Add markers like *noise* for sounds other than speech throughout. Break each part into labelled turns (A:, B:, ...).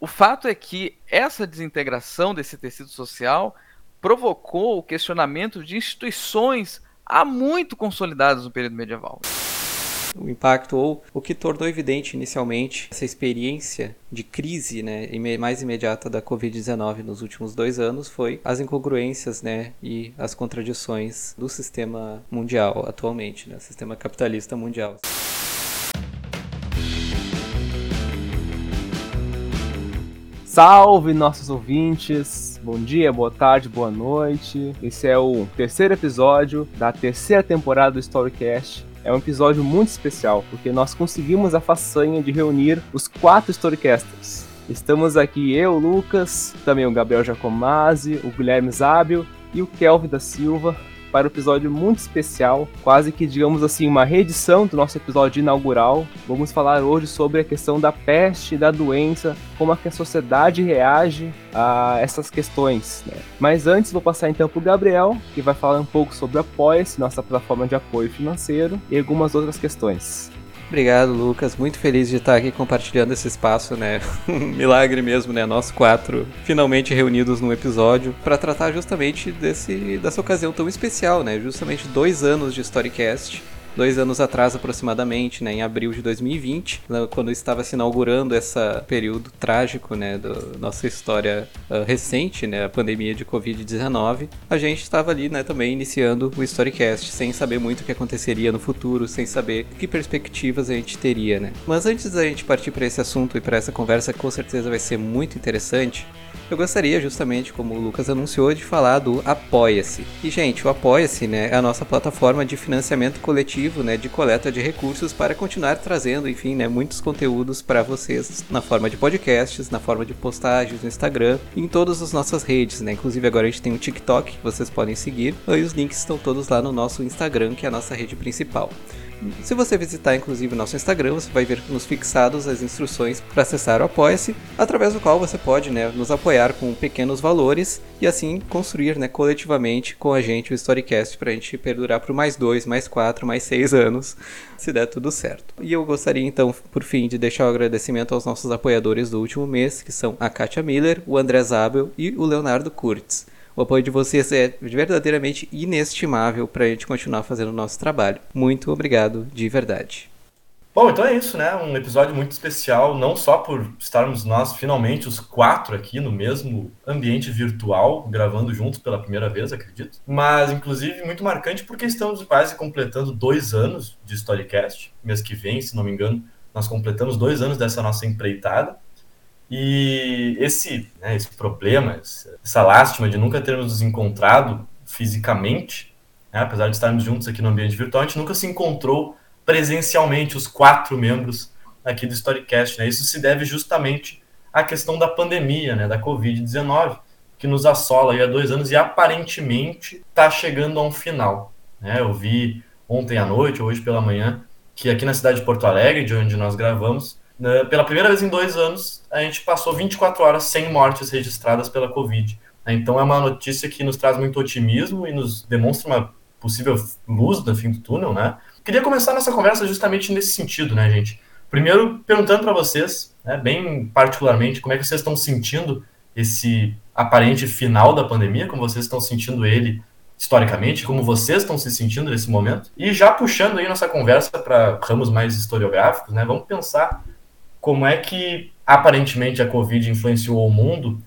A: O fato é que essa desintegração desse tecido social provocou o questionamento de instituições há muito consolidadas no período medieval
B: o impacto ou o que tornou evidente inicialmente essa experiência de crise né, mais imediata da Covid-19 nos últimos dois anos foi as incongruências né, e as contradições do sistema mundial atualmente, né, sistema capitalista mundial.
C: Salve nossos ouvintes! Bom dia, boa tarde, boa noite. Esse é o terceiro episódio da terceira temporada do Storycast é um episódio muito especial, porque nós conseguimos a façanha de reunir os quatro Storycasters. Estamos aqui eu, Lucas, também o Gabriel Giacomazzi, o Guilherme Zábio e o Kelvin da Silva, para um episódio muito especial, quase que, digamos assim, uma reedição do nosso episódio inaugural. Vamos falar hoje sobre a questão da peste, da doença, como é que a sociedade reage a essas questões. Né? Mas antes, vou passar então para o Gabriel, que vai falar um pouco sobre o Apoia-se, nossa plataforma de apoio financeiro, e algumas outras questões.
B: Obrigado, Lucas. Muito feliz de estar aqui compartilhando esse espaço, né? *laughs* Um milagre mesmo, né? Nós quatro finalmente reunidos num episódio para tratar justamente desse, dessa ocasião tão especial, né? Justamente dois anos de Storycast dois anos atrás aproximadamente, né, em abril de 2020, né, quando estava se inaugurando esse período trágico, né, da nossa história uh, recente, né, a pandemia de Covid-19, a gente estava ali, né, também iniciando o Storycast, sem saber muito o que aconteceria no futuro, sem saber que perspectivas a gente teria, né. Mas antes da gente partir para esse assunto e para essa conversa que com certeza vai ser muito interessante, eu gostaria justamente, como o Lucas anunciou, de falar do Apoia-se. E, gente, o Apoia-se né, é a nossa plataforma de financiamento coletivo, né, de coleta de recursos para continuar trazendo, enfim, né, muitos conteúdos para vocês na forma de podcasts, na forma de postagens no Instagram, em todas as nossas redes, né? Inclusive agora a gente tem um TikTok que vocês podem seguir, e os links estão todos lá no nosso Instagram, que é a nossa rede principal. Se você visitar inclusive o nosso Instagram, você vai ver nos fixados as instruções para acessar o Apoia-se, através do qual você pode né, nos apoiar com pequenos valores e assim construir né, coletivamente com a gente o Storycast para a gente perdurar por mais dois, mais quatro, mais seis anos, *laughs* se der tudo certo. E eu gostaria então, por fim, de deixar o agradecimento aos nossos apoiadores do último mês, que são a Katia Miller, o André Zabel e o Leonardo Kurtz. O apoio de vocês é verdadeiramente inestimável para a gente continuar fazendo o nosso trabalho. Muito obrigado de verdade.
D: Bom, então é isso, né? Um episódio muito especial, não só por estarmos nós finalmente os quatro aqui no mesmo ambiente virtual, gravando juntos pela primeira vez, acredito, mas inclusive muito marcante porque estamos quase completando dois anos de Storycast. Mês que vem, se não me engano, nós completamos dois anos dessa nossa empreitada. E esse, né, esse problema, essa lástima de nunca termos nos encontrado fisicamente, né, apesar de estarmos juntos aqui no ambiente virtual, a gente nunca se encontrou presencialmente, os quatro membros aqui do Storycast. Né? Isso se deve justamente à questão da pandemia, né, da Covid-19, que nos assola há dois anos e aparentemente está chegando a um final. Né? Eu vi ontem à noite, hoje pela manhã, que aqui na cidade de Porto Alegre, de onde nós gravamos, né, pela primeira vez em dois anos, a gente passou 24 horas sem mortes registradas pela Covid. Né. Então é uma notícia que nos traz muito otimismo e nos demonstra uma possível luz no fim do túnel, né? Queria começar nossa conversa justamente nesse sentido, né, gente? Primeiro, perguntando para vocês, né, bem particularmente, como é que vocês estão sentindo esse aparente final da pandemia, como vocês estão sentindo ele historicamente, como vocês estão se sentindo nesse momento. E já puxando aí nossa conversa para ramos mais historiográficos, né, vamos pensar como é que aparentemente a Covid influenciou o mundo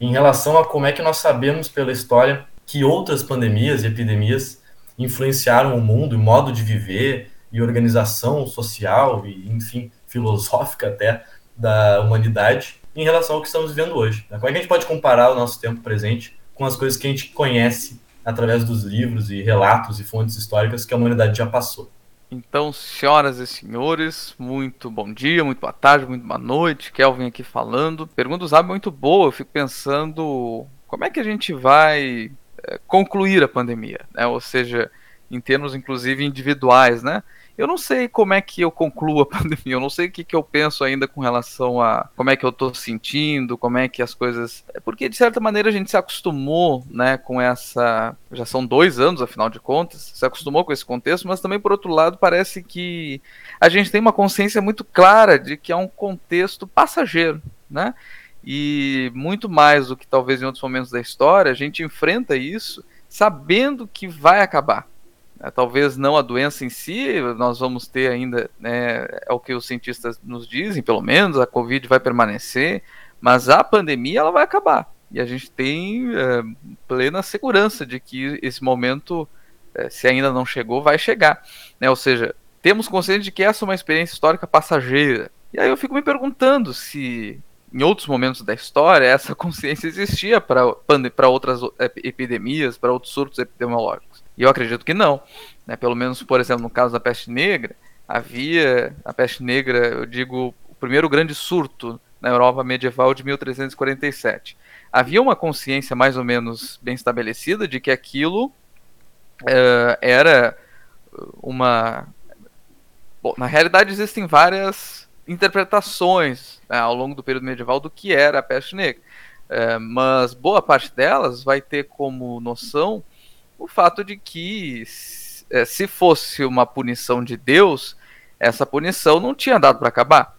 D: em relação a como é que nós sabemos pela história que outras pandemias e epidemias influenciaram o mundo, o modo de viver e organização social e, enfim, filosófica até da humanidade em relação ao que estamos vivendo hoje. Como é que a gente pode comparar o nosso tempo presente com as coisas que a gente conhece através dos livros e relatos e fontes históricas que a humanidade já passou?
A: Então, senhoras e senhores, muito bom dia, muito boa tarde, muito boa noite. Kelvin aqui falando. Pergunta do Zab muito boa. Eu fico pensando como é que a gente vai é, concluir a pandemia, né? Ou seja, em termos inclusive individuais, né? Eu não sei como é que eu concluo a *laughs* pandemia, eu não sei o que, que eu penso ainda com relação a como é que eu estou sentindo, como é que as coisas. É porque, de certa maneira, a gente se acostumou né, com essa. Já são dois anos, afinal de contas, se acostumou com esse contexto, mas também, por outro lado, parece que a gente tem uma consciência muito clara de que é um contexto passageiro, né? E muito mais do que talvez em outros momentos da história, a gente enfrenta isso sabendo que vai acabar. É, talvez não a doença em si, nós vamos ter ainda, né, é o que os cientistas nos dizem, pelo menos, a Covid vai permanecer, mas a pandemia ela vai acabar. E a gente tem é, plena segurança de que esse momento, é, se ainda não chegou, vai chegar. Né? Ou seja, temos consciência de que essa é uma experiência histórica passageira. E aí eu fico me perguntando se em outros momentos da história essa consciência existia para outras epidemias, para outros surtos epidemiológicos. E eu acredito que não. Né? Pelo menos, por exemplo, no caso da peste negra, havia a peste negra, eu digo, o primeiro grande surto na Europa medieval de 1347. Havia uma consciência mais ou menos bem estabelecida de que aquilo uh, era uma. Bom, na realidade, existem várias interpretações né, ao longo do período medieval do que era a peste negra. Uh, mas boa parte delas vai ter como noção o fato de que é, se fosse uma punição de Deus, essa punição não tinha dado para acabar.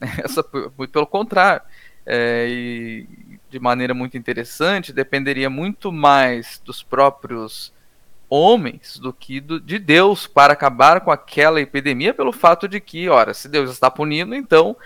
A: *laughs* Essa, muito pelo contrário. É, e de maneira muito interessante, dependeria muito mais dos próprios homens do que do, de Deus para acabar com aquela epidemia, pelo fato de que, ora, se Deus está punindo, então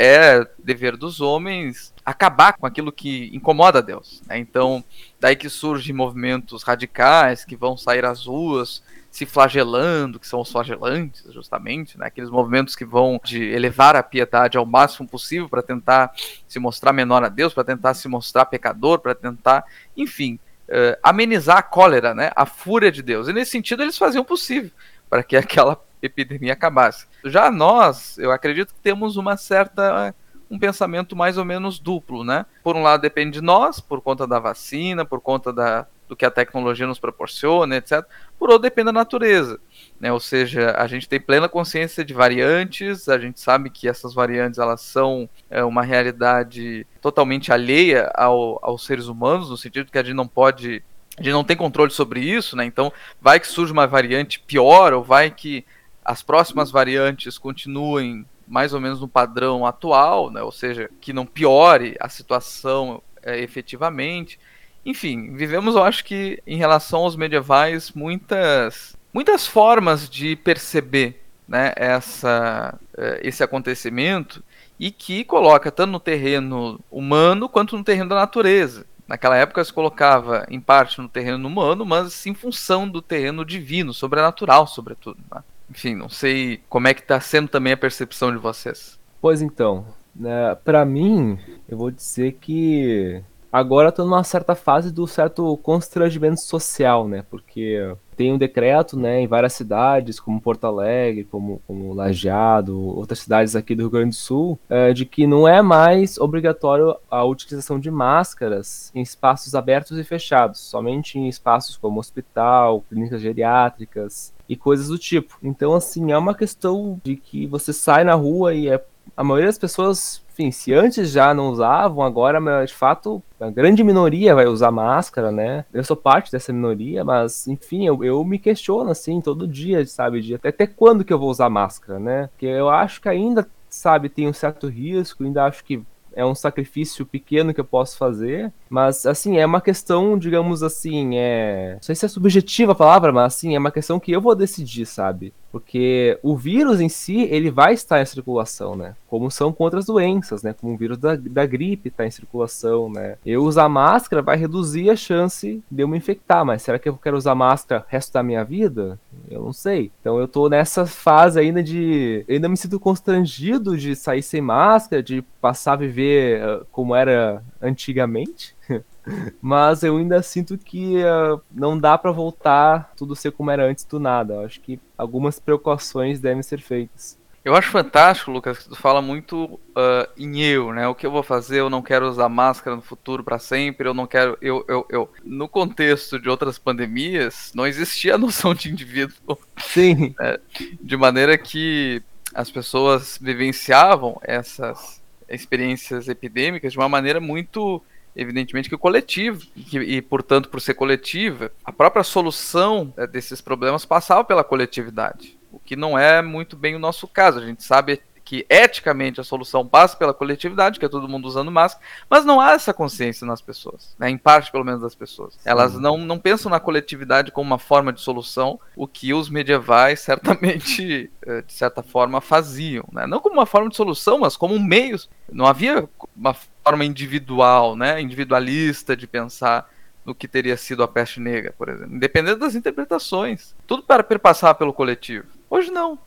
A: é dever dos homens acabar com aquilo que incomoda Deus. Né? Então, daí que surgem movimentos radicais que vão sair às ruas se flagelando, que são os flagelantes, justamente, né? aqueles movimentos que vão de elevar a piedade ao máximo possível para tentar se mostrar menor a Deus, para tentar se mostrar pecador, para tentar, enfim, uh, amenizar a cólera, né? a fúria de Deus. E nesse sentido, eles faziam o possível para que *laughs* aquela epidemia acabasse. Já nós, eu acredito que temos uma certa um pensamento mais ou menos duplo, né? Por um lado depende de nós, por conta da vacina, por conta da, do que a tecnologia nos proporciona, etc. Por outro depende da natureza, né? Ou seja, a gente tem plena consciência de variantes, a gente sabe que essas variantes elas são é, uma realidade totalmente alheia ao, aos seres humanos, no sentido que a gente não pode a gente não tem controle sobre isso, né? Então, vai que surge uma variante pior, ou vai que as próximas variantes continuem mais ou menos no padrão atual, né? ou seja, que não piore a situação é, efetivamente. Enfim, vivemos, eu acho que, em relação aos medievais, muitas, muitas formas de perceber né, essa, é, esse acontecimento e que coloca tanto no terreno humano quanto no terreno da natureza. Naquela época se colocava em parte no terreno humano, mas em função do terreno divino, sobrenatural, sobretudo. Né? Enfim, não sei como é que está sendo também a percepção de vocês.
C: Pois então, né, para mim, eu vou dizer que agora estou numa certa fase do certo constrangimento social, né? Porque tem um decreto, né, em várias cidades, como Porto Alegre, como, como Lajeado, outras cidades aqui do Rio Grande do Sul, é, de que não é mais obrigatório a utilização de máscaras em espaços abertos e fechados, somente em espaços como hospital, clínicas geriátricas, e coisas do tipo. Então, assim, é uma questão de que você sai na rua e é, a maioria das pessoas, enfim, se antes já não usavam, agora, de fato, a grande minoria vai usar máscara, né? Eu sou parte dessa minoria, mas, enfim, eu, eu me questiono, assim, todo dia, sabe? De até, até quando que eu vou usar máscara, né? Porque eu acho que ainda, sabe, tem um certo risco, ainda acho que é um sacrifício pequeno que eu posso fazer, mas assim, é uma questão, digamos assim, é, não sei se é subjetiva a palavra, mas assim, é uma questão que eu vou decidir, sabe? Porque o vírus em si, ele vai estar em circulação, né? Como são com outras doenças, né? Como o vírus da, da gripe está em circulação, né? Eu usar máscara vai reduzir a chance de eu me infectar, mas será que eu quero usar máscara o resto da minha vida? Eu não sei. Então eu tô nessa fase ainda de. Eu ainda me sinto constrangido de sair sem máscara, de passar a viver uh, como era antigamente. *laughs* Mas eu ainda sinto que uh, não dá para voltar tudo ser como era antes do nada. Eu acho que algumas precauções devem ser feitas.
A: Eu acho fantástico, Lucas, que tu fala muito uh, em eu, né? O que eu vou fazer? Eu não quero usar máscara no futuro para sempre. Eu não quero. Eu, eu, eu. No contexto de outras pandemias, não existia a noção de indivíduo.
C: Sim.
A: Né? *laughs* De maneira que as pessoas vivenciavam essas experiências epidêmicas de uma maneira muito evidentemente que o coletivo, e, portanto, por ser coletiva, a própria solução é, desses problemas passava pela coletividade, o que não é muito bem o nosso caso. A gente sabe que eticamente a solução passa pela coletividade, que é todo mundo usando máscara, mas não há essa consciência nas pessoas, né? em parte pelo menos das pessoas. Sim. Elas não, não pensam na coletividade como uma forma de solução, o que os medievais certamente, eh, de certa forma, faziam. Né? Não como uma forma de solução, mas como um meio. Não havia uma forma individual, né? individualista de pensar no que teria sido a peste negra, por exemplo. Independente das interpretações. Tudo para perpassar pelo coletivo. Hoje não.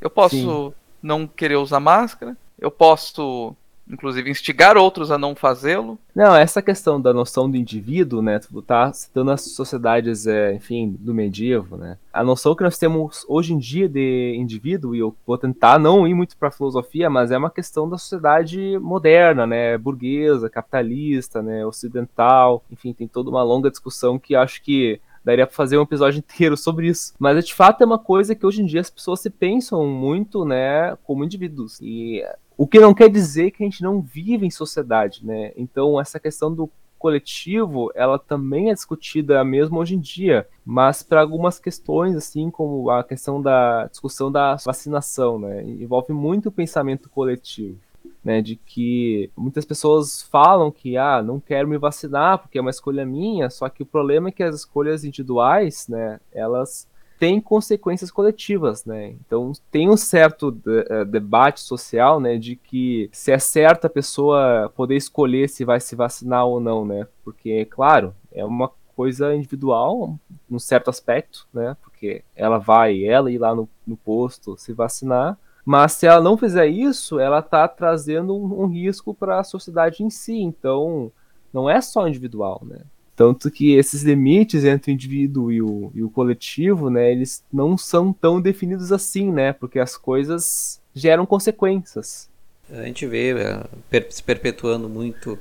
A: Eu posso Sim. não querer usar máscara, eu posso inclusive instigar outros a não fazê-lo.
C: Não, essa questão da noção do indivíduo, né, tu tá citando as sociedades, é, enfim, do medievo, né, a noção que nós temos hoje em dia de indivíduo, e eu vou tentar não ir muito para filosofia, mas é uma questão da sociedade moderna, né, burguesa, capitalista, né, ocidental, enfim, tem toda uma longa discussão que acho que daria para fazer um episódio *laughs* inteiro sobre isso. Mas de fato é uma coisa que hoje em dia as pessoas se pensam muito, né, como indivíduos. E o que não quer dizer que a gente não vive em sociedade, né? Então essa questão do coletivo, ela também é discutida mesmo hoje em dia, mas para algumas questões, assim como a questão da discussão da vacinação, né, envolve muito o pensamento coletivo né, de que muitas pessoas falam que ah, não quero me vacinar porque é uma escolha minha, só que o problema é que as escolhas individuais, né, elas têm consequências coletivas, né? Então tem um certo de, uh, debate social, né, de que se é certo a pessoa poder escolher se vai se vacinar ou não, né? Porque, claro, é uma coisa individual, num certo aspecto, né? Porque ela vai, ela ir lá no, no posto se vacinar, mas se ela não fizer isso, ela está trazendo um, um risco para a sociedade em si. Então, não é só individual, né? Tanto que esses limites entre o indivíduo e o, e o coletivo, né, eles não são tão definidos assim, né? Porque as coisas geram consequências.
B: A gente vê uh, se perpetuando muito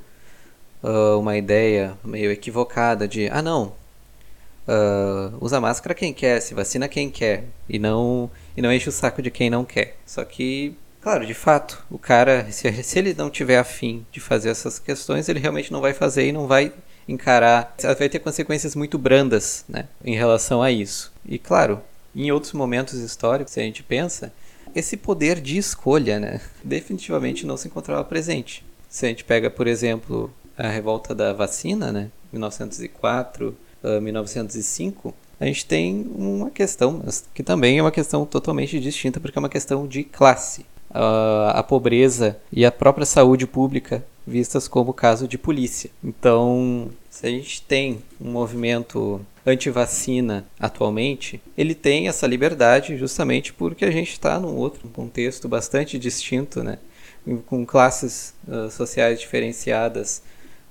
B: uh, uma ideia meio equivocada de, ah não, uh, usa máscara quem quer, se vacina quem quer, e não, e não enche o saco de quem não quer. Só que, claro, de fato, o cara, se, *laughs* se ele não tiver afim de fazer essas questões, ele realmente não vai fazer e não vai encarar, vai ter consequências muito brandas né, em relação a isso. E claro, em outros momentos históricos, se a gente pensa, esse poder de escolha né, definitivamente não se encontrava presente. Se a gente pega, por exemplo, a revolta da vacina, né, 1904, 1905, a gente tem uma questão que também é uma questão totalmente distinta, porque é uma questão de classe. Uh, a pobreza e a própria saúde pública vistas como caso de polícia. Então, se a gente tem um movimento anti-vacina atualmente, ele tem essa liberdade justamente porque a gente está num outro contexto bastante distinto, né? com classes uh, sociais diferenciadas,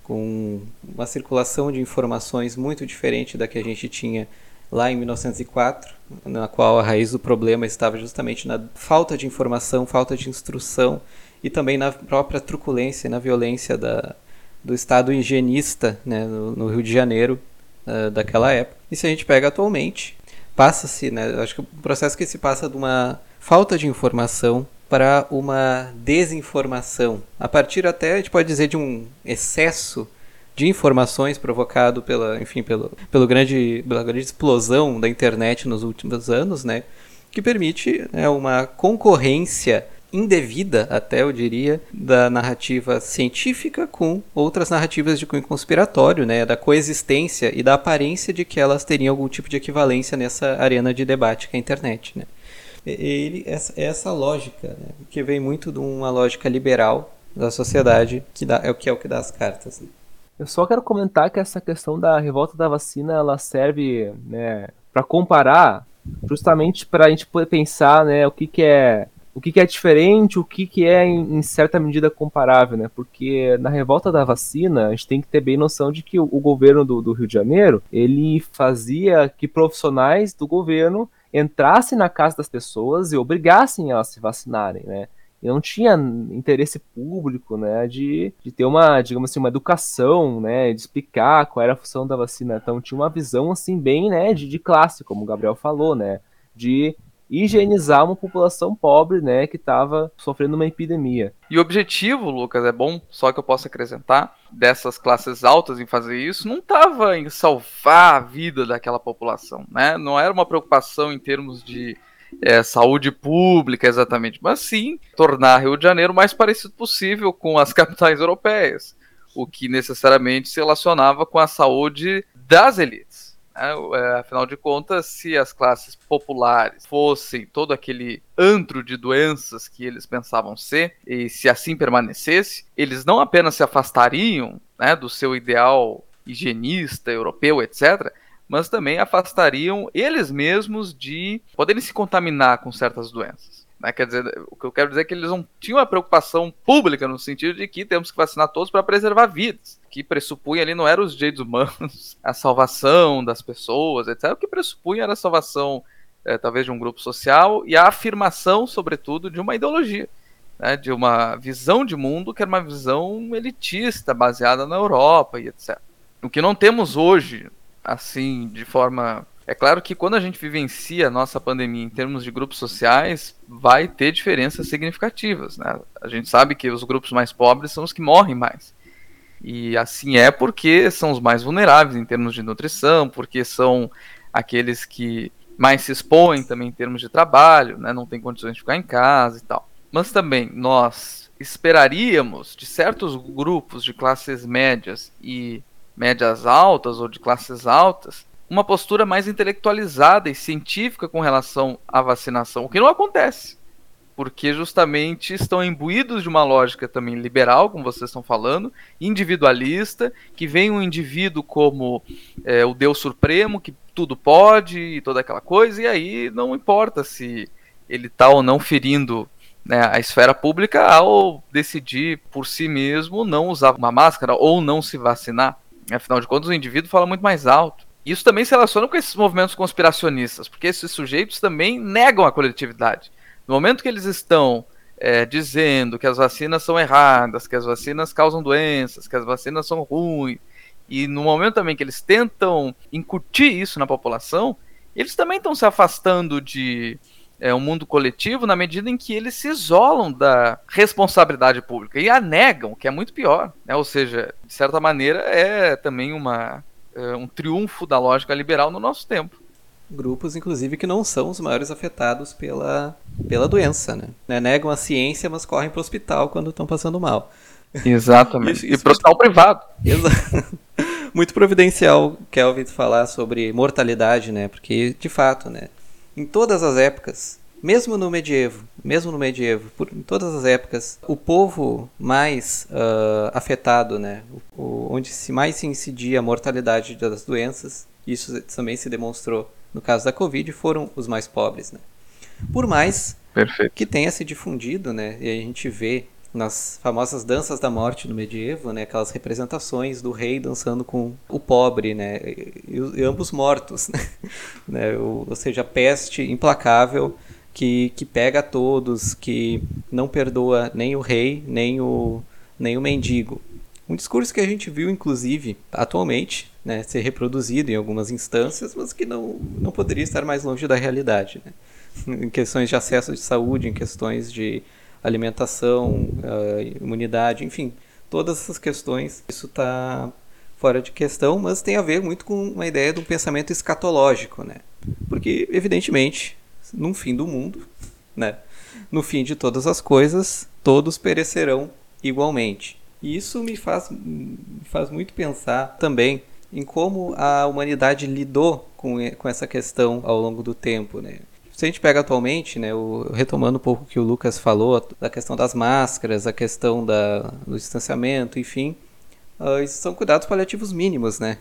B: com uma circulação de informações muito diferente da que a gente tinha lá em 1904, na qual a raiz do problema estava justamente na falta de informação, falta de instrução e também na própria truculência na violência da, do Estado higienista né, no, no Rio de Janeiro uh, daquela época. E se a gente pega atualmente, passa-se, né, acho que o processo que se passa de uma falta de informação para uma desinformação. A partir até, a gente pode dizer, de um excesso de informações provocado pela, enfim, pelo, pelo grande, pela grande explosão da internet nos últimos anos, né, que permite né, uma concorrência indevida, até eu diria, da narrativa científica com outras narrativas de cunho conspiratório, né, da coexistência e da aparência de que elas teriam algum tipo de equivalência nessa arena de debate que é a internet, né ele essa, essa lógica, né, que vem muito de uma lógica liberal da sociedade, que dá, é o que é o que dá as cartas. Né?
C: Eu só quero comentar que essa questão da revolta da vacina, ela serve, né, para comparar, justamente para a gente poder pensar, né, o que, que é o que, que é diferente, o que, que é em, em, certa medida comparável, né? Porque na revolta da vacina, a gente tem que ter bem noção de que o, o governo do, do Rio de Janeiro, ele fazia que profissionais do governo entrassem na casa das pessoas e obrigassem elas a se vacinarem, né? Não tinha interesse público, né, de, de ter uma, digamos assim, uma educação, né, de explicar qual era a função da vacina. Então tinha uma visão, assim, bem, né, de, de classe, como o Gabriel falou, né, de higienizar uma população pobre, né, que estava sofrendo uma epidemia.
A: E o objetivo, Lucas, é bom, só que eu posso acrescentar, dessas classes altas em fazer isso, não estava em salvar a vida daquela população, né? Não era uma preocupação em termos de é, saúde pública exatamente, mas sim tornar Rio de Janeiro mais parecido possível com as *laughs* capitais europeias, o que necessariamente se relacionava com a saúde das elites. Né? É, afinal de contas, se as classes populares fossem todo aquele antro de doenças que eles pensavam ser, e se assim permanecesse, eles não apenas se afastariam né, do seu ideal higienista europeu, etc., mas também afastariam eles mesmos de poderem se contaminar com certas doenças. Né? Quer dizer, o que eu quero dizer é que eles não tinham a preocupação pública no sentido de que temos que vacinar todos para preservar vidas. Que pressupunha ali não eram os direitos humanos, *laughs* a salvação das pessoas, etc. O que pressupunha era a salvação, é, talvez, de um grupo social e a afirmação, sobretudo, de uma ideologia. Né, de uma visão de mundo que era uma visão elitista, baseada na Europa e etc. O que não temos hoje assim, de forma. É claro que quando a gente vivencia a nossa pandemia em termos de grupos sociais, vai ter diferenças significativas. Né? A gente sabe que os grupos mais pobres são os que morrem mais. E assim é porque são os mais vulneráveis em termos de nutrição, porque são aqueles que mais se expõem também em termos de trabalho, né? não tem condições de ficar em casa e tal. Mas também nós esperaríamos de certos grupos de classes médias e médias altas ou de classes altas, uma postura mais intelectualizada e científica com relação à vacinação, o que não acontece, porque justamente estão imbuídos de uma lógica também liberal, como vocês estão falando, individualista, que vem um indivíduo como é, o Deus Supremo, que tudo pode e toda aquela coisa, e aí não importa se ele está ou não ferindo né, a esfera pública ao decidir por si mesmo não usar uma máscara ou não se vacinar. Afinal de contas, o indivíduo fala muito mais alto. Isso também se relaciona com esses movimentos conspiracionistas, porque esses sujeitos também negam a coletividade. No momento que eles estão é, dizendo que as vacinas são erradas, que as vacinas causam doenças, que as vacinas são ruins, e no momento também que eles tentam incutir isso na população, eles também estão se afastando de é, um mundo coletivo na medida em que eles se isolam da responsabilidade pública e a negam, que é muito pior. Né? Ou seja, de certa maneira, é também uma, é, um triunfo da lógica liberal no nosso tempo.
B: Grupos, inclusive, que não são os maiores afetados pela, pela doença. Né? né? Negam a ciência, mas correm para o hospital quando estão passando mal.
A: Exatamente. E para o hospital privado.
B: Exato. *laughs* muito providencial, Kelvin, falar sobre mortalidade, né? Porque, de fato, né? Em todas as épocas, mesmo no medievo, mesmo no medievo, por, em todas as épocas, o povo mais uh, afetado, né, o, onde se mais se incidia a mortalidade das doenças, isso também se demonstrou no caso da Covid, foram os mais pobres, né. Por mais
A: Perfeito.
B: que tenha se difundido, né, e a gente vê nas famosas danças da morte no medievo, né, aquelas representações do rei dançando com o pobre, né, e, e ambos mortos, *laughs* né, né ou, ou seja, a peste implacável que, que pega a todos, que não perdoa nem o rei, nem o, nem o mendigo. Um discurso que a gente viu, inclusive, atualmente, né, ser reproduzido em algumas instâncias, mas que não, não poderia estar mais longe da realidade. Né? *laughs* Em questões de acesso de saúde, em questões de alimentação, uh, imunidade, enfim, todas essas questões. Isso está fora de questão, mas tem a ver muito com uma ideia de um pensamento escatológico, né? Porque, evidentemente, no fim do mundo, né? No fim de todas as coisas, todos perecerão igualmente. E isso me faz, me faz muito pensar também em como a humanidade lidou com, com essa questão ao longo do tempo, né? Se a gente pega atualmente, né, o, retomando um pouco o que o Lucas falou, da questão das máscaras, a questão da, do distanciamento, enfim, uh, são cuidados paliativos mínimos, né?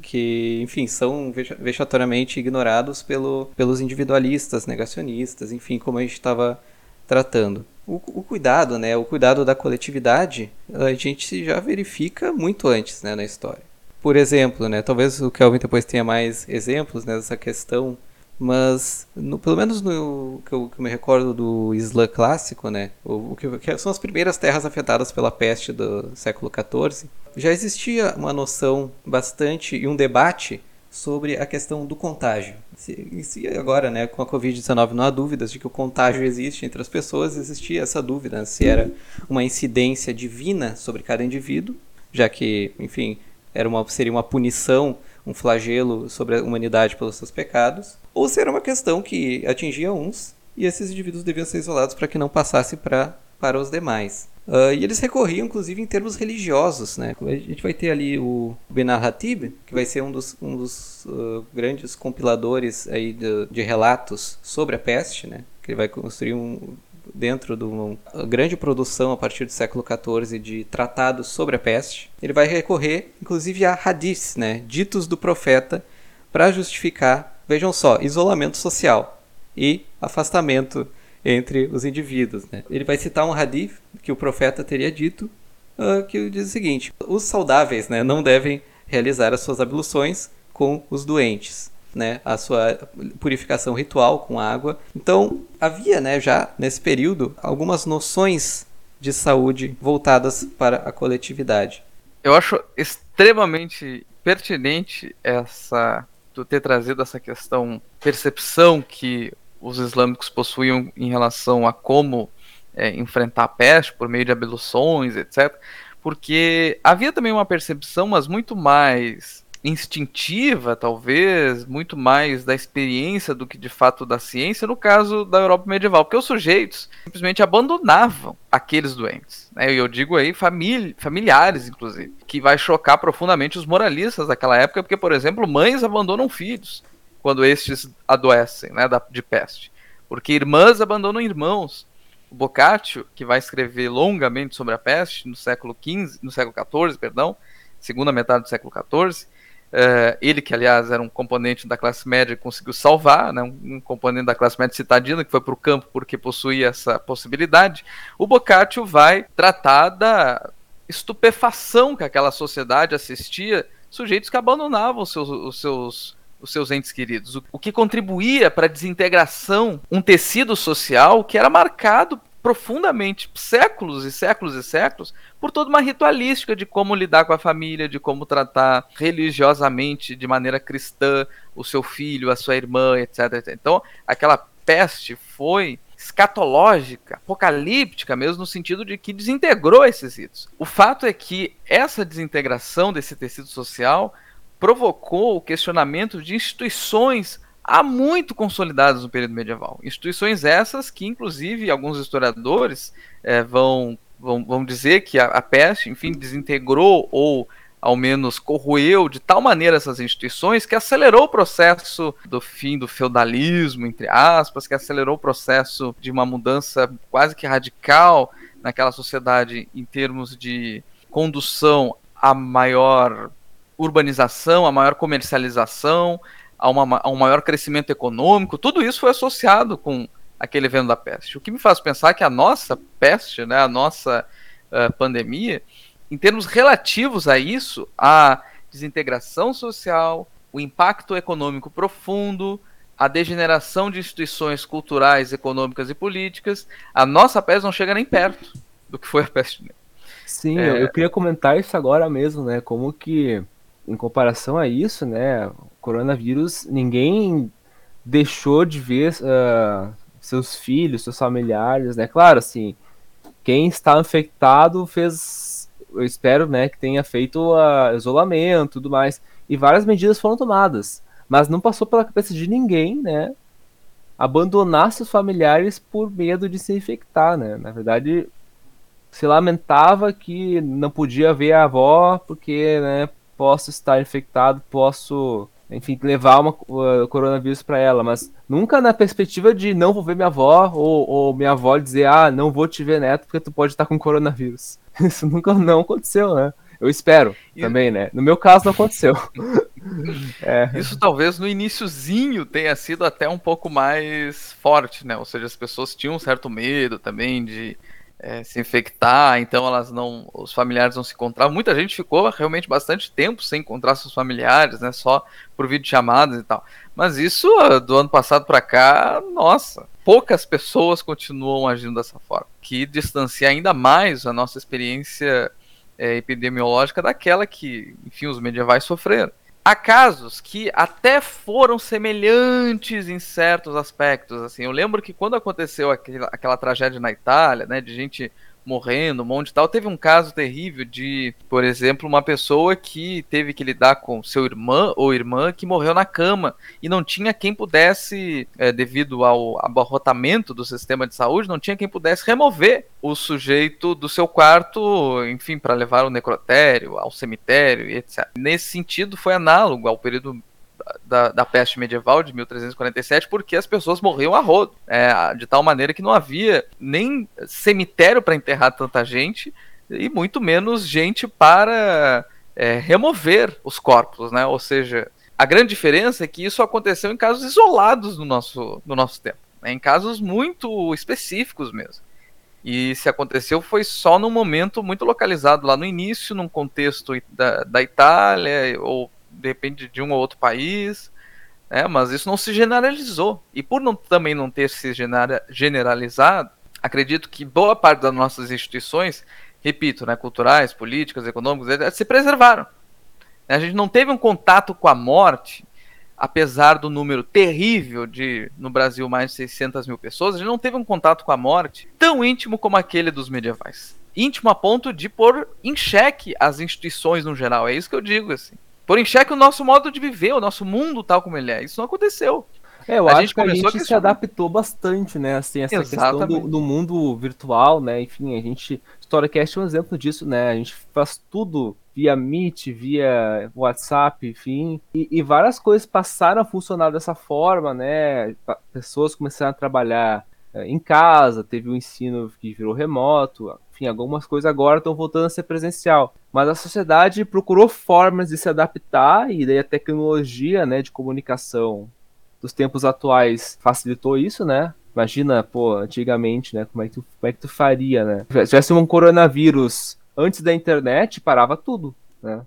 B: Que, enfim, são vexatoriamente ignorados pelo, pelos individualistas, negacionistas, enfim, como a gente estava tratando. O, o, cuidado, né, o cuidado da coletividade, a gente já verifica muito antes, né, na história. Por exemplo, né, talvez o Kelvin depois tenha mais exemplos né, dessa questão mas no, pelo menos no que eu, que eu, me recordo do Islã clássico, né, o, o que, que, são as primeiras terras afetadas pela peste do século XIV, já existia uma noção bastante e um debate sobre a questão do contágio. Se, se agora, né, com a Covid-19 não há dúvidas de que o contágio existe entre as pessoas, existia essa dúvida se era uma incidência divina sobre cada indivíduo, já que, enfim, era uma, seria uma punição um flagelo sobre a humanidade pelos seus pecados, ou se era uma questão que atingia uns e esses indivíduos deviam ser isolados para que não passasse pra, para os demais. Uh, e eles recorriam, inclusive, em termos religiosos. Né? A gente vai ter ali o Benar Hatib, que vai ser um dos, um dos uh, grandes compiladores aí de, de, relatos sobre a peste, né? que ele vai construir um, dentro de uma grande produção a partir do século XIV de tratados sobre a peste. Ele vai recorrer, inclusive, a hadiths, né? ditos do profeta, para justificar, vejam só, isolamento social e afastamento entre os indivíduos. Né? Ele vai citar um hadith que o profeta teria dito, uh, que diz o seguinte: os saudáveis né, não devem realizar as suas abluções com os doentes. Né, a sua purificação ritual com água. Então, havia né, já nesse período algumas noções de saúde voltadas para a coletividade.
A: Eu acho extremamente pertinente essa tu ter trazido essa questão percepção que os islâmicos possuíam em relação a como é, enfrentar a peste por meio de abluções, etc. Porque havia também uma percepção, mas muito mais instintiva, talvez, muito mais da experiência do que de fato da ciência, no caso da Europa medieval, porque os sujeitos simplesmente abandonavam aqueles doentes. Né? E eu digo aí famili familiares, inclusive, que vai chocar profundamente os moralistas daquela época, porque, por exemplo, mães abandonam filhos quando estes adoecem né, de peste. Porque irmãs abandonam irmãos. O Boccaccio, que vai escrever longamente sobre a peste no século XV, no século XIV, perdão, segunda metade do século XIV, Uh, ele, que aliás era um componente da classe média, conseguiu salvar, né, um, um componente da classe média citadina, que foi para o campo porque possuía essa possibilidade. O Boccaccio vai tratar da estupefação que aquela sociedade assistia, sujeitos que abandonavam os seus, os seus os seus entes queridos, o, que contribuía para a desintegração, um tecido social que era marcado profundamente, séculos e séculos e séculos, por toda uma ritualística de como lidar com a família, de como tratar religiosamente, de maneira cristã, o seu filho, a sua irmã, etc. etc. Então, aquela peste foi escatológica, apocalíptica mesmo, no sentido de que desintegrou esses ritos. O fato é que essa desintegração desse tecido social provocou o questionamento de instituições há muito consolidadas no período medieval. Instituições essas que, inclusive, alguns historiadores é, vão, vão, vão dizer que a, a peste, enfim, desintegrou ou ao menos corroeu de tal maneira essas instituições que acelerou o processo do fim do feudalismo, entre aspas, que acelerou o processo de uma mudança quase que radical naquela sociedade em termos de condução a maior urbanização, a maior comercialização, a, uma, a um maior crescimento econômico, tudo isso foi associado com aquele evento da peste. O que me faz pensar que a nossa peste, né, a nossa uh, pandemia, em termos relativos a isso, a desintegração social, o impacto econômico profundo, a degeneração de instituições culturais, econômicas e políticas, a nossa peste não chega nem perto do que foi a peste negra.
C: Sim, é... eu queria comentar isso agora mesmo, né? Como que em comparação a isso, né, coronavírus, ninguém deixou de ver uh, seus filhos, seus familiares, né? Claro, assim, quem está infectado fez, eu espero, né, que tenha feito uh, isolamento, tudo mais, e várias medidas foram tomadas, mas não passou pela cabeça de ninguém, né, abandonar seus familiares por medo de se infectar, né? Na verdade, se lamentava que não podia ver a avó porque, né, posso estar infectado, posso, enfim, levar uma uh, coronavírus para ela, mas nunca na perspectiva de não vou ver minha avó ou, ou, minha avó dizer, ah, não vou te ver neto porque tu pode estar com coronavírus. *laughs* Isso nunca não aconteceu, né? Eu espero e... também, né? No meu caso não aconteceu. *laughs*
A: é. Isso talvez no iníciozinho tenha sido até um pouco mais forte, né? Ou seja, as pessoas tinham um certo medo também de é, se infectar, então elas não, os familiares não se encontravam. Muita gente ficou realmente bastante tempo sem encontrar seus familiares, né, só por videochamadas e tal. Mas isso do ano passado para cá, nossa, poucas pessoas continuam agindo dessa forma, que distancia ainda mais a nossa experiência é, epidemiológica daquela que, enfim, os medievais sofreram. Há casos que até foram semelhantes em certos aspectos. Assim, eu lembro que quando aconteceu aquela, aquela tragédia na Itália, né, de gente morrendo, um monte de tal. Teve um caso terrível de, por exemplo, uma pessoa que teve que lidar com seu irmão ou irmã que morreu na cama e não tinha quem pudesse, é, devido ao abarrotamento do sistema de saúde, não tinha quem pudesse remover o sujeito do seu quarto, enfim, para levar ao necrotério, ao cemitério e etc. Nesse sentido, foi análogo ao período da, da, peste medieval de 1347, porque as pessoas morriam a rodo, é, de tal maneira que não havia nem cemitério para enterrar tanta gente e muito menos gente para é, remover os corpos, né? Ou seja, a grande diferença é que isso aconteceu em casos isolados no nosso, no nosso tempo, né? em casos muito específicos mesmo. E se aconteceu foi só num momento muito localizado lá no início, num contexto da, da Itália ou depende de um ou outro país, né? mas isso não se generalizou. E por não, também não ter se generalizado, acredito que boa parte das nossas instituições, repito, né, culturais, políticas, econômicas, se preservaram. A gente não teve um contato com a morte, apesar do número terrível de, no Brasil, mais de 600 mil pessoas, a gente não teve um contato com a morte tão íntimo como aquele dos medievais. Íntimo a ponto de pôr em xeque as instituições no geral. É isso que eu digo, assim pôr em xeque o nosso modo de viver, o nosso mundo tal como ele é. Isso não aconteceu.
C: É, eu a acho que a gente a se adaptou bastante, né? Assim, essa Exatamente. questão do, do, mundo virtual, né? Enfim, a gente. Storycast é um exemplo disso, né? A gente faz tudo via Meet, via WhatsApp, enfim. E, e várias coisas passaram a funcionar dessa forma, né? Pessoas começaram a trabalhar é, em casa, teve o um ensino que virou remoto, enfim, algumas coisas agora estão voltando a ser presencial. Mas a sociedade procurou formas de se adaptar e daí a tecnologia, né, de comunicação dos tempos atuais facilitou isso, né? Imagina, pô, antigamente, né, como é que tu, como é que tu faria, né? Se tivesse um coronavírus antes da internet, parava tudo, né?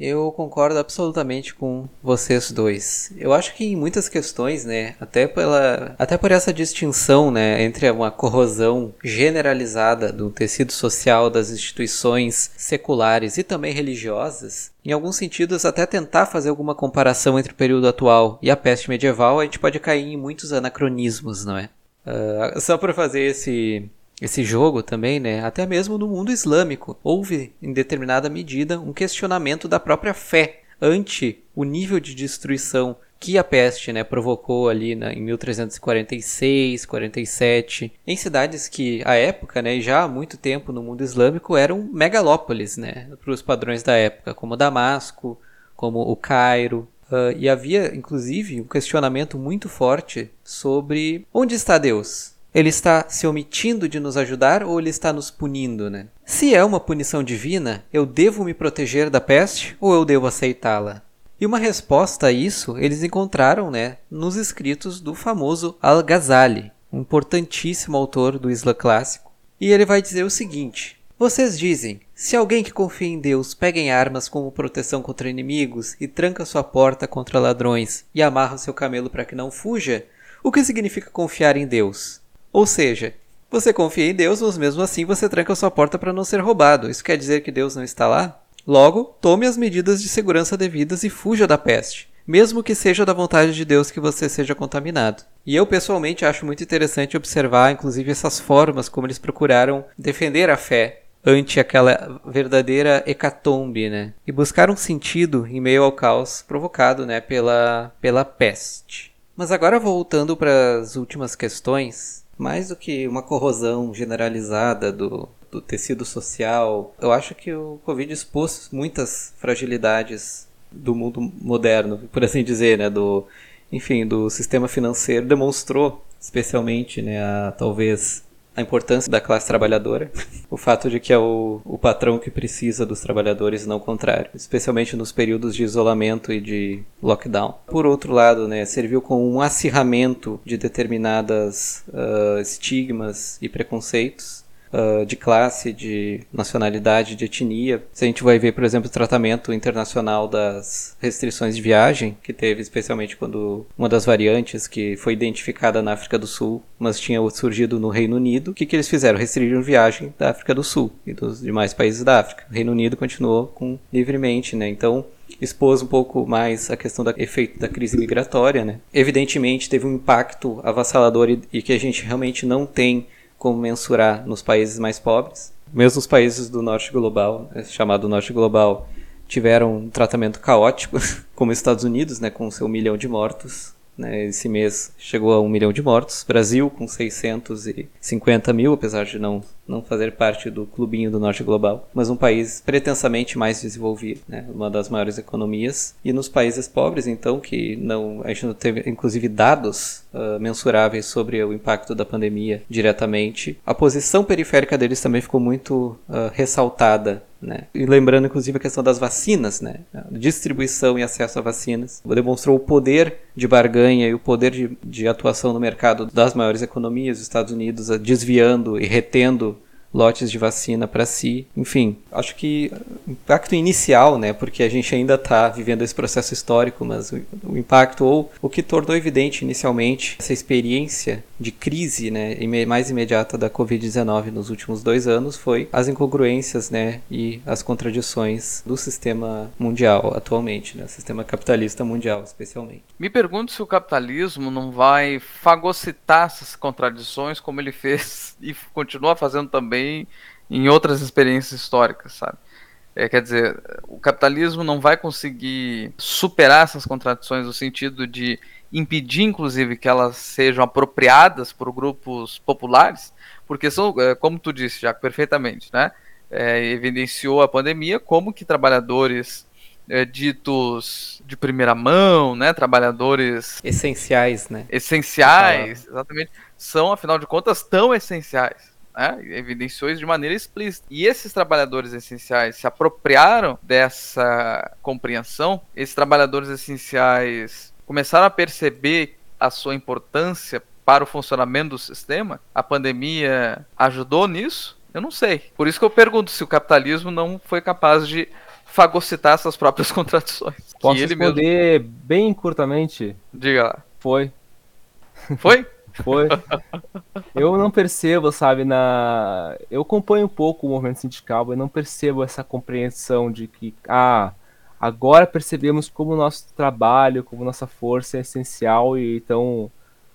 B: Eu concordo absolutamente com vocês dois. Eu acho que em muitas questões, né, até pela até por essa distinção, né, entre uma corrosão generalizada do tecido social das instituições seculares e também religiosas, em alguns sentidos até tentar fazer alguma comparação entre o período atual e a peste medieval, a gente pode cair em muitos anacronismos, não é? Uh, só para fazer esse esse jogo também, né, até mesmo no mundo islâmico, houve em determinada medida um questionamento da própria fé ante o nível de destruição que a peste né, provocou ali na, em 1346, 47, em cidades que à época, né, já há muito tempo no mundo islâmico, eram megalópolis né, para os padrões da época, como Damasco, como o Cairo. Uh, e havia, inclusive, um questionamento muito forte sobre onde está Deus? Ele está se omitindo de nos ajudar ou ele está nos punindo, né? Se é uma punição divina, eu devo me proteger da peste ou eu devo aceitá-la? E uma resposta a isso eles encontraram, né, nos escritos do famoso Al-Ghazali, um importantíssimo autor do Islã clássico. E ele vai dizer o seguinte: Vocês dizem, se alguém que confia em Deus pega em armas como proteção contra inimigos e tranca sua porta contra ladrões e amarra seu camelo para que não fuja, o que significa confiar em Deus? Ou seja, você confia em Deus, mas mesmo assim você tranca sua porta para não ser roubado. Isso quer dizer que Deus não está lá? Logo, tome as medidas de segurança devidas e fuja da peste, mesmo que seja da vontade de Deus que você seja contaminado. E eu pessoalmente acho muito interessante observar, inclusive, essas formas como eles procuraram defender a fé ante aquela verdadeira hecatombe, né? E buscar um sentido em meio ao caos provocado, né, pela, pela peste. Mas agora voltando para as últimas questões, mais do que uma corrosão generalizada do, do tecido social, eu acho que o Covid expôs muitas fragilidades do mundo moderno, por assim dizer, né, do, enfim, do sistema financeiro, demonstrou especialmente, né, a, talvez a importância da classe trabalhadora, *laughs* o fato de que é o, o patrão que precisa dos trabalhadores não o contrário, especialmente nos períodos de isolamento e de lockdown. Por outro lado, né, serviu como um acirramento de determinadas uh, estigmas e preconceitos uh, de classe, de nacionalidade, de etnia. Se a gente vai ver, por exemplo, o tratamento internacional das restrições de viagem, que teve especialmente quando uma das variantes que foi identificada na África do Sul, mas tinha surgido no Reino Unido, o que, que eles fizeram? Restringiram viagem da África do Sul e dos demais países da África. O Reino Unido continuou com livremente, né? Então, expôs um pouco mais a questão do efeito da crise migratória, né? Evidentemente teve um impacto avassalador e, e que a gente realmente não tem como mensurar nos países mais pobres. Mesmo os países do norte global, né, chamado norte global, tiveram um tratamento caótico, *laughs* como os Estados Unidos, né, com seu milhão de mortos. Né, esse mês chegou a um milhão de mortos. Brasil com 650 mil, apesar de não, não fazer parte do clubinho do norte global, mas um país pretensamente mais desenvolvido, né, uma das maiores economias. E nos países pobres, então, que não a gente não teve, inclusive, dados uh, mensuráveis sobre o impacto da pandemia diretamente, a posição periférica deles também ficou muito uh, ressaltada né? E lembrando, inclusive, a questão das vacinas, né? Distribuição e acesso a vacinas. Demonstrou o poder de barganha e o poder de, de atuação no mercado das maiores economias, os Estados Unidos, desviando e retendo lotes de vacina para si. Enfim, acho que o impacto inicial, né, porque a gente ainda está vivendo esse processo histórico, mas o, o, impacto ou o que tornou evidente inicialmente essa experiência de crise, né, mais imediata da Covid-19 nos últimos dois anos foi as incongruências, né, e as contradições do sistema mundial atualmente, né, sistema capitalista mundial, especialmente.
A: Me pergunto se o capitalismo não vai fagocitar essas contradições como ele fez *laughs* e continua fazendo também em outras experiências históricas, sabe? É, quer dizer, o capitalismo não vai conseguir superar essas contradições no sentido de impedir, inclusive, que elas sejam apropriadas por grupos populares, porque são, é, como tu disse, já perfeitamente, né? É, evidenciou a pandemia como que trabalhadores é, ditos de primeira mão, né? Trabalhadores
B: essenciais, né?
A: Essenciais, exatamente, são afinal de contas tão essenciais. Né? Evidenciou isso de maneira explícita. E esses trabalhadores essenciais se apropriaram dessa compreensão. Esses trabalhadores essenciais começaram a perceber a sua importância para o funcionamento do sistema. A pandemia ajudou nisso? Eu não sei. Por isso que eu pergunto se o capitalismo não foi capaz de fagocitar essas próprias *laughs* contradições.
C: Posso ele responder mesmo... bem curtamente?
A: Diga lá.
C: Foi.
A: Foi? *laughs*
C: Foi. Eu não percebo, sabe, na. Eu acompanho um pouco o movimento sindical, eu não percebo essa compreensão de que, ah, agora percebemos como o nosso trabalho, como nossa força é essencial e então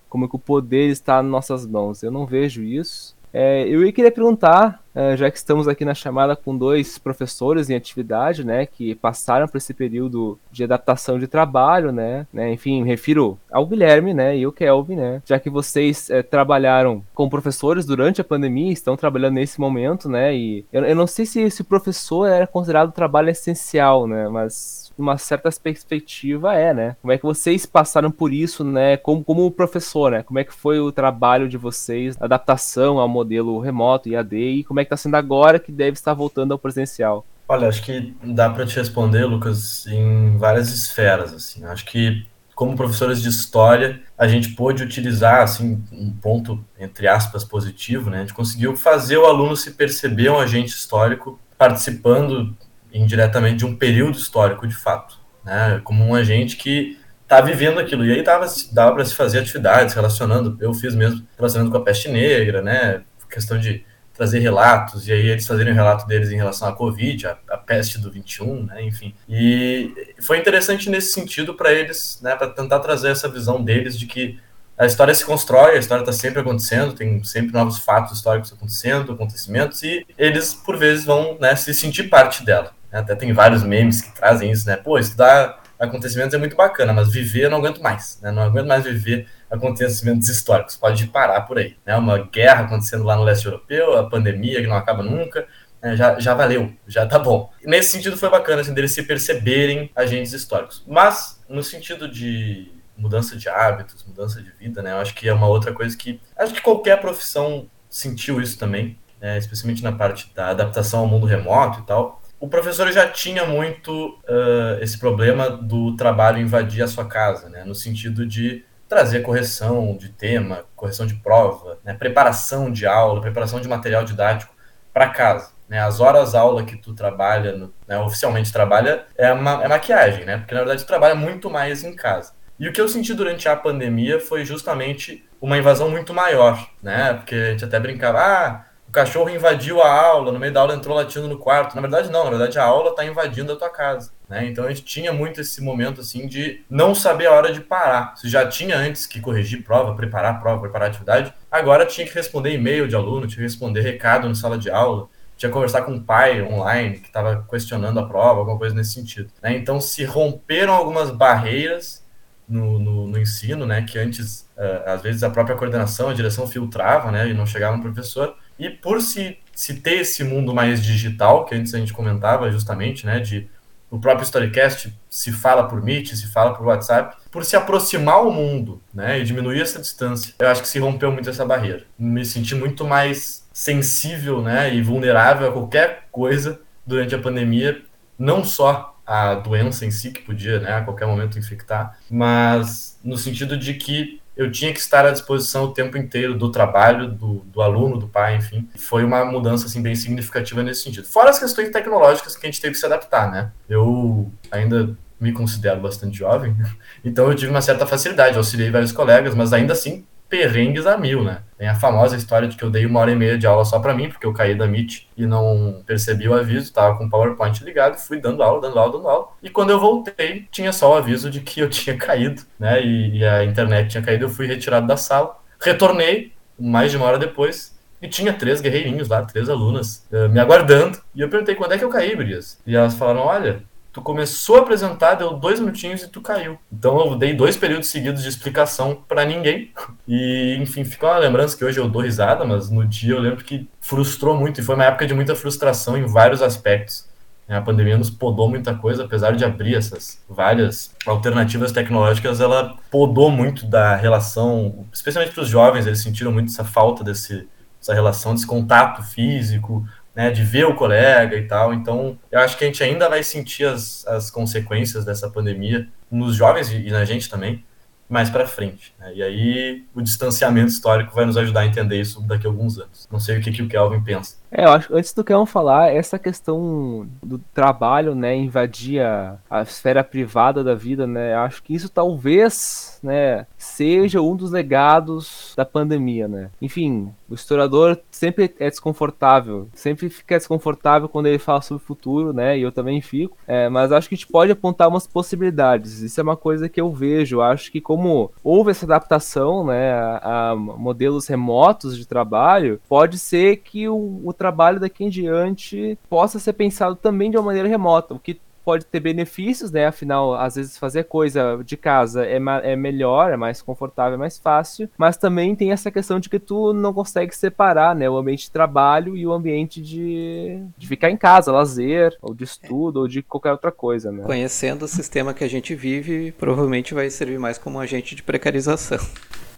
C: como que o poder está nas nossas mãos. Eu não vejo isso. É, eu queria perguntar, é, já que estamos aqui na chamada com dois professores em atividade, né, que passaram por esse período de adaptação de trabalho, né, né enfim, refiro ao Guilherme, né, e o Kelvin, né, já que vocês é, trabalharam com professores durante a pandemia, estão trabalhando nesse momento, né, e eu, eu não sei se esse professor era considerado trabalho essencial, né, mas uma certa perspectiva é, né? Como é que vocês passaram por isso, né? Como, como professor, né? Como é que foi o trabalho de vocês, adaptação ao modelo remoto e AD e como é que está sendo agora que deve estar voltando ao presencial?
D: Olha, acho que dá para te responder, Lucas, em várias esferas, assim. Acho que como professores de história, a gente pôde utilizar assim um ponto entre aspas positivo, né? A gente conseguiu fazer o aluno se perceber um agente histórico participando indiretamente de um período histórico de fato, né? Como um agente que está vivendo aquilo. E aí dava, dava para se fazer atividades relacionando, eu fiz mesmo, relacionando com a peste negra, né? Questão de trazer relatos, e aí eles fazerem o relato deles em relação à Covid, a, a peste do 21, né? Enfim. E foi interessante nesse sentido para eles, né? Para tentar trazer essa visão deles de que a história se constrói, a história está sempre acontecendo, tem sempre novos fatos históricos acontecendo, acontecimentos, e eles, por vezes, vão né, se sentir parte dela. Até tem vários memes que trazem isso, né? Pô, estudar acontecimentos é muito bacana, mas viver eu não aguento mais, né? Não aguento mais viver acontecimentos históricos. Pode parar por aí, né? Uma guerra acontecendo lá no leste europeu, a pandemia que não acaba nunca, né? já, já valeu, já tá bom. Nesse sentido foi bacana, assim, deles se perceberem agentes históricos. Mas, no sentido de mudança de hábitos, mudança de vida, né? Eu acho que é uma outra coisa que... Acho que qualquer profissão sentiu isso também, né? especialmente na parte da adaptação ao mundo remoto e tal o professor já tinha muito uh, esse problema do trabalho invadir a sua casa, né? no sentido de trazer correção de tema, correção de prova, né? preparação de aula, preparação de material didático para casa. Né? As horas aula que tu trabalha, no, né, oficialmente trabalha, é, uma, é maquiagem, né? porque na verdade tu trabalha muito mais em casa. E o que eu senti durante a pandemia foi justamente uma invasão muito maior, né? Porque a gente até brincava, ah, cachorro invadiu a aula, no meio da aula entrou latindo no quarto. Na verdade, não, na verdade a aula está invadindo a tua casa. Né? Então a gente tinha muito esse momento assim de não saber a hora de parar. Se já tinha antes que corrigir prova, preparar prova, preparar atividade, agora tinha que responder e-mail de aluno, tinha que responder recado na sala de aula, tinha que conversar com um pai online que estava questionando a prova, alguma coisa nesse sentido. Né? Então se romperam algumas barreiras no, no, no ensino, né, que antes, uh, às vezes, a própria coordenação, a direção filtrava, né, e não chegava no professor. E por se, se ter esse mundo mais digital, que antes a gente comentava justamente, né, de o próprio Storycast se fala por Meet, se fala por WhatsApp, por se aproximar o mundo, né, e diminuir essa distância. Eu acho que se rompeu muito essa barreira. Me senti muito mais sensível, né, e vulnerável a qualquer coisa durante a pandemia, não só a doença em si, que podia né, a qualquer momento infectar, mas no sentido de que eu tinha que estar à disposição o tempo inteiro do trabalho, do, do aluno, do pai, enfim. Foi uma mudança assim, bem significativa nesse sentido. Fora as questões tecnológicas que a gente teve que se adaptar, né? Eu ainda me considero bastante jovem, *laughs* então eu tive uma certa facilidade, auxiliei vários colegas, mas ainda assim perrengues a mil, né? Tem a famosa história de que eu dei uma hora e meia de aula só para mim, porque eu caí da Meet e não percebi o aviso, tava com o PowerPoint ligado, fui dando aula, dando aula, dando aula. E quando eu voltei, tinha só o aviso de que eu *laughs* tinha caído, né? E, e a internet tinha caído, eu fui retirado da sala. Retornei, mais de uma hora depois, e tinha três guerreirinhos lá, três alunas, uh, me aguardando. E eu perguntei, quando é que eu caí, Brias? E elas falaram, olha, tu começou a apresentar, deu dois minutinhos e tu caiu. Então eu dei dois períodos seguidos de explicação para ninguém. E, enfim, fica uma lembrança que hoje eu dou risada, mas no dia eu lembro que frustrou muito e foi uma época de muita frustração em vários aspectos. A pandemia nos podou muita coisa, apesar de abrir essas várias alternativas tecnológicas, ela podou muito da relação, especialmente para os jovens, eles sentiram muito essa falta desse, dessa relação, desse contato físico, né, de ver o colega e tal. Então, eu acho que a gente ainda vai sentir as, as consequências dessa pandemia nos jovens e, na gente também mais para frente. Né? E aí o distanciamento histórico vai nos ajudar a entender isso daqui a alguns anos. Não sei o que, que o Kelvin pensa.
C: É, eu acho antes do Kelvin falar, essa questão do trabalho, né, invadir a, a esfera privada da vida, né, acho que isso talvez, né, seja um dos legados da pandemia, né. Enfim, o historiador sempre é desconfortável, sempre fica desconfortável quando ele fala sobre o futuro, né, e eu também fico, é, mas acho que a gente pode apontar umas possibilidades, isso é uma coisa que eu vejo, acho que como houve essa adaptação, né, a, a modelos remotos de trabalho, pode ser que o, o trabalho daqui em diante possa ser pensado também de uma maneira remota, o que pode ter benefícios, né? Afinal, às vezes fazer coisa de casa é, é melhor, é mais confortável, é mais fácil, mas também tem essa questão de que tu não consegue separar, né? O ambiente de trabalho e o ambiente de, de ficar em casa, lazer, ou de estudo, ou de qualquer outra coisa, né?
B: Conhecendo o sistema que a gente vive, provavelmente vai servir mais como agente de precarização.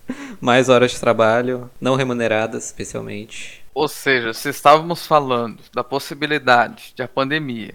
B: *laughs* mais horas de trabalho, não remuneradas, especialmente.
A: Ou seja, se estávamos falando da possibilidade de a pandemia,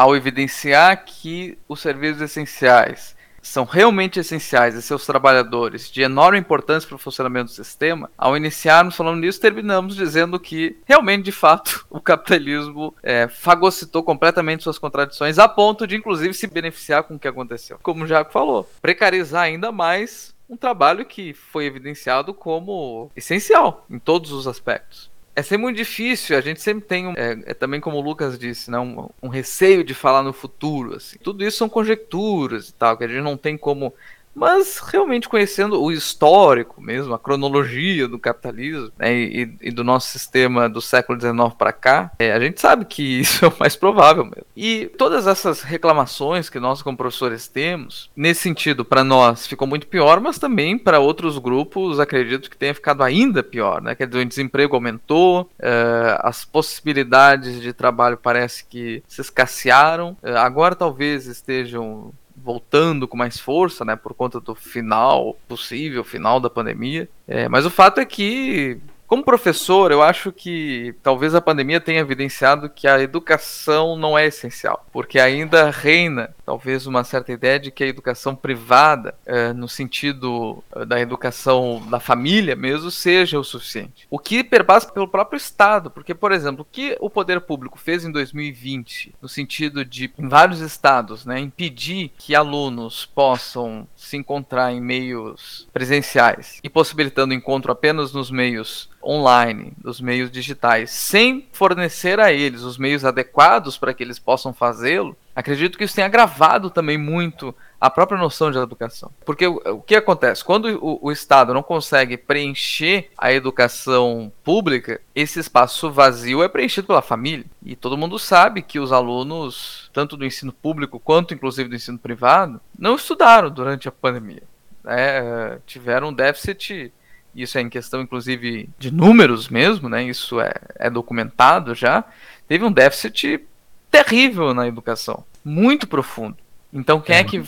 A: ao evidenciar que os serviços essenciais são realmente essenciais a seus trabalhadores, de enorme importância para o funcionamento do sistema, ao iniciarmos falando nisso, terminamos dizendo que realmente, de fato, *laughs* o capitalismo é, fagocitou completamente suas contradições, a ponto de, inclusive, se beneficiar com o que aconteceu. Como o Jaco falou, precarizar ainda mais um trabalho que foi evidenciado como essencial em todos os aspectos é sempre muito difícil, a gente sempre tem, um, é, é, também como o Lucas disse, né, um, um, receio de falar no futuro. Assim. Tudo isso são conjecturas e tal, que a gente não tem como mas realmente conhecendo o histórico mesmo, a cronologia do capitalismo né, e, e, do nosso sistema do século XIX para cá, é, a gente sabe que *laughs* isso é o mais provável mesmo. E todas essas reclamações que nós como professores temos, nesse sentido, para nós ficou muito pior, mas também para outros grupos acredito que tenha ficado ainda pior, né? Quer dizer, o desemprego aumentou, é, as possibilidades de trabalho parece que se escassearam, é, agora talvez estejam voltando com mais força, né, por conta do final possível, final da pandemia. É, mas o fato é que como professor, eu acho que talvez a pandemia tenha evidenciado que a educação não é essencial, porque ainda reina talvez uma certa ideia de que a educação privada, é, no sentido é, da educação da família mesmo, seja o suficiente. O que perpassa pelo próprio Estado, porque, por exemplo, o que o poder público fez em 2020, no sentido de, em vários estados, né, impedir que alunos possam se encontrar em meios presenciais e possibilitando encontro apenas nos meios online, dos meios digitais, sem fornecer a eles os meios adequados para que eles possam fazê-lo, acredito que isso tenha agravado também muito a própria noção de educação. Porque o, que acontece? Quando o, o, Estado não consegue preencher a educação pública, esse espaço vazio é preenchido pela família. E todo mundo sabe que os alunos, tanto do ensino público quanto inclusive do ensino privado, não estudaram durante a pandemia. É, tiveram um déficit isso é em questão inclusive de números mesmo, né? Isso é, é documentado já. Teve um déficit terrível na educação, muito profundo. Então quem é, é que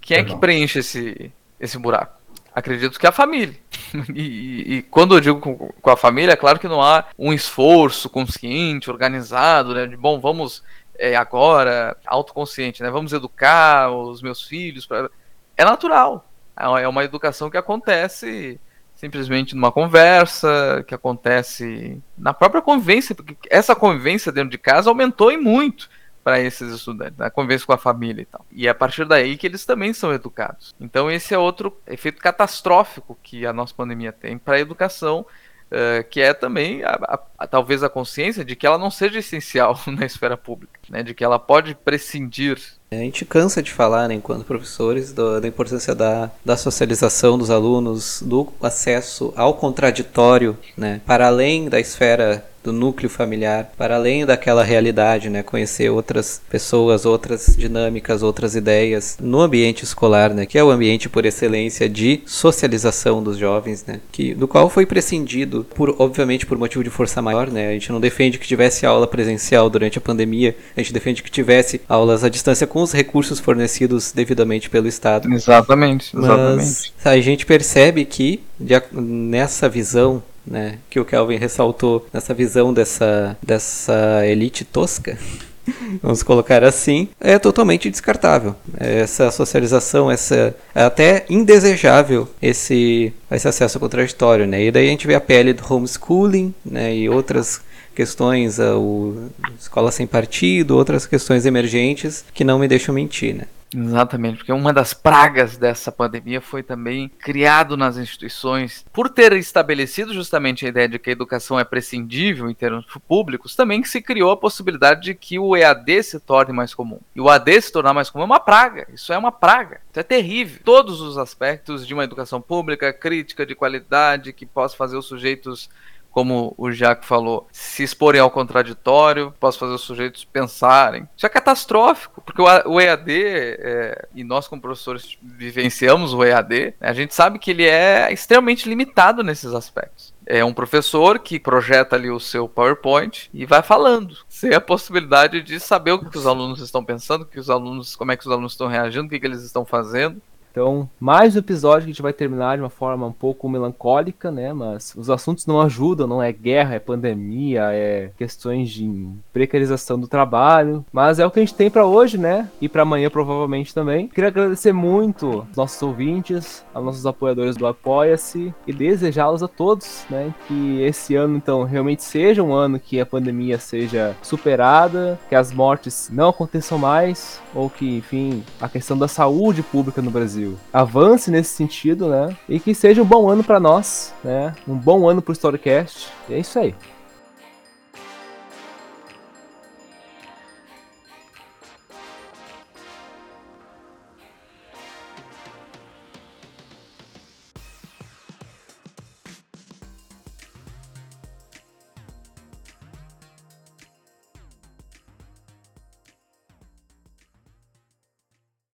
A: quem é que preenche esse esse buraco? Acredito que a família. *laughs* E, e, e, quando eu digo com, com, a família, é claro que não há um esforço consciente, organizado, né? De bom, vamos é, agora autoconsciente, né? Vamos educar os meus filhos. Pra... É natural. É uma educação que acontece simplesmente numa conversa, que acontece na própria convivência, porque essa convivência dentro de casa aumentou e muito para esses estudantes, a convivência com a família e tal. E é a partir daí que eles também são educados. Então esse é outro efeito catastrófico que a nossa pandemia tem para a educação, uh, que é também a, a, a, talvez a consciência de que ela não seja essencial *laughs* na esfera pública, né, de que ela pode prescindir
B: a gente cansa de falar, né, enquanto professores, do, da importância da, da socialização dos alunos, do acesso ao contraditório, né, para além da esfera do núcleo familiar, para além daquela realidade, né, conhecer outras pessoas, outras dinâmicas, outras ideias no ambiente escolar, né, que é o ambiente por excelência de socialização dos jovens, né, que do qual foi prescindido por obviamente por motivo de força maior, né? A gente não defende que tivesse aula presencial durante a pandemia, a gente defende que tivesse aulas à distância com os recursos fornecidos devidamente pelo Estado.
A: Exatamente, exatamente.
B: Mas a gente percebe que nessa visão né, que o Kelvin ressaltou nessa visão dessa, dessa elite tosca, *laughs* vamos colocar assim, é totalmente descartável. Essa socialização, essa é até indesejável esse, esse acesso contraditório, né? E daí a gente vê a pele do homeschooling, né, e outras questões, o escola sem partido, outras questões emergentes que não me deixam mentir, né?
A: Exatamente, porque uma das pragas dessa pandemia foi também criado nas instituições, por ter estabelecido justamente a ideia de que a educação é prescindível em termos públicos, também se criou a possibilidade de que o EAD se torne mais comum. E o AD se tornar mais comum é uma praga, isso é uma praga, isso é terrível. Todos os aspectos de uma educação pública, crítica, de qualidade, que possa fazer os sujeitos como o Jaco falou, se exporem ao contraditório, posso fazer os sujeitos pensarem. Isso é catastrófico, porque o EAD, é, e nós como professores vivenciamos o EAD, né, a gente sabe que ele é extremamente limitado nesses aspectos. É um professor que projeta ali o seu PowerPoint e vai falando, sem a possibilidade de saber o que os alunos estão pensando, que os alunos, como é que os alunos estão reagindo, o que, que eles estão fazendo.
C: Então, mais um episódio que a gente vai terminar de uma forma um pouco melancólica, né? Mas os assuntos não ajudam, não é guerra, é pandemia, é questões de precarização do trabalho. Mas é o que a gente tem para hoje, né? E para amanhã provavelmente também. Queria agradecer muito aos nossos ouvintes, aos nossos apoiadores do Apoia-se e desejá-los a todos, né? Que esse ano então realmente seja um ano que a pandemia seja superada, que as mortes não aconteçam mais ou que, enfim, a questão da saúde pública no Brasil Brasil avance nesse sentido, né? E que seja um bom ano para nós, né? Um bom ano pro Storycast. E é isso aí.